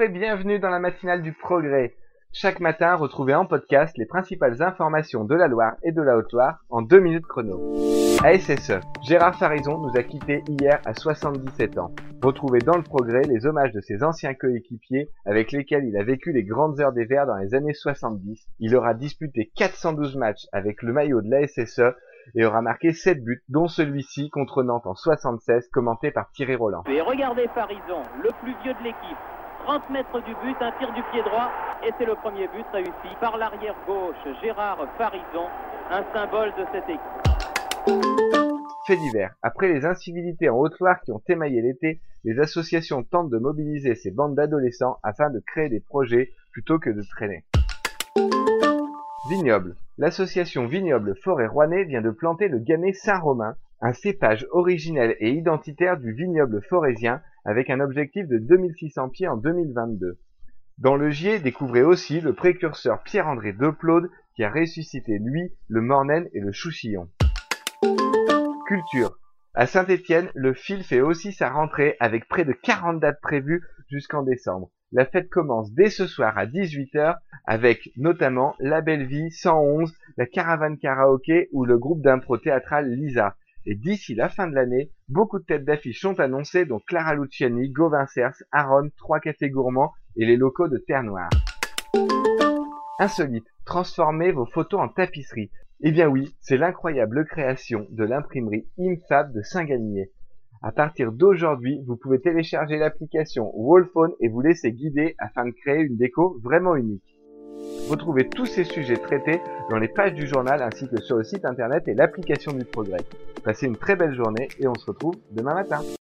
Et bienvenue dans la matinale du progrès. Chaque matin, retrouvez en podcast les principales informations de la Loire et de la Haute-Loire en deux minutes chrono. ASSE, Gérard Farison nous a quittés hier à 77 ans. Retrouvez dans le progrès les hommages de ses anciens coéquipiers avec lesquels il a vécu les grandes heures des Verts dans les années 70. Il aura disputé 412 matchs avec le maillot de l'ASSE et aura marqué 7 buts, dont celui-ci contre Nantes en 76, commenté par Thierry Roland. Et regardez Farison, le plus vieux de l'équipe. 30 mètres du but, un tir du pied droit, et c'est le premier but réussi par l'arrière gauche, Gérard Farison, un symbole de cette équipe. Fait divers. Après les incivilités en Haute-Loire qui ont émaillé l'été, les associations tentent de mobiliser ces bandes d'adolescents afin de créer des projets plutôt que de traîner. Vignoble. L'association Vignoble Forêt Rouennais vient de planter le Gamay Saint-Romain, un cépage originel et identitaire du vignoble forésien avec un objectif de 2600 pieds en 2022. Dans le Gier, découvrez aussi le précurseur Pierre-André Deplaude qui a ressuscité lui, le Mornen et le Chouchillon. Culture. À Saint-Étienne, le fil fait aussi sa rentrée avec près de 40 dates prévues jusqu'en décembre. La fête commence dès ce soir à 18h avec notamment La Belle Vie 111, la Caravane Karaoké ou le groupe d'impro théâtral Lisa. Et d'ici la fin de l'année, beaucoup de têtes d'affiches sont annoncées, dont Clara Luciani, Gauvin Cers, Aaron, Trois Cafés Gourmands et les locaux de Terre Noire. Insolite, transformez vos photos en tapisserie. Eh bien oui, c'est l'incroyable création de l'imprimerie Imfab de Saint-Galmier. À partir d'aujourd'hui, vous pouvez télécharger l'application Wallphone et vous laisser guider afin de créer une déco vraiment unique. Retrouvez tous ces sujets traités dans les pages du journal ainsi que sur le site internet et l'application du progrès. Passez une très belle journée et on se retrouve demain matin.